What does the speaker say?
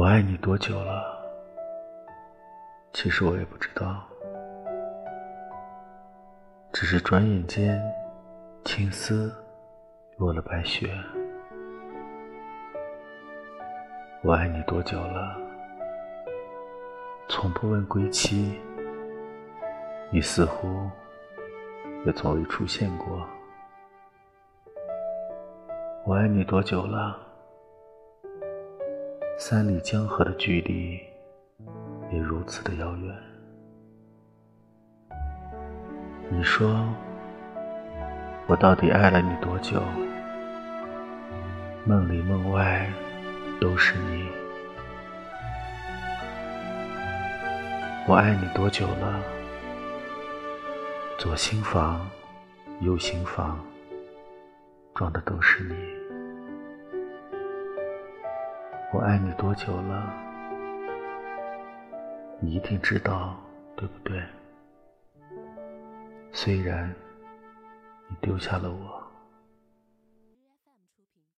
我爱你多久了？其实我也不知道，只是转眼间，青丝落了白雪。我爱你多久了？从不问归期，你似乎也从未出现过。我爱你多久了？三里江河的距离也如此的遥远。你说，我到底爱了你多久？梦里梦外都是你。我爱你多久了？左心房，右心房，装的都是你。我爱你多久了？你一定知道，对不对？虽然你丢下了我。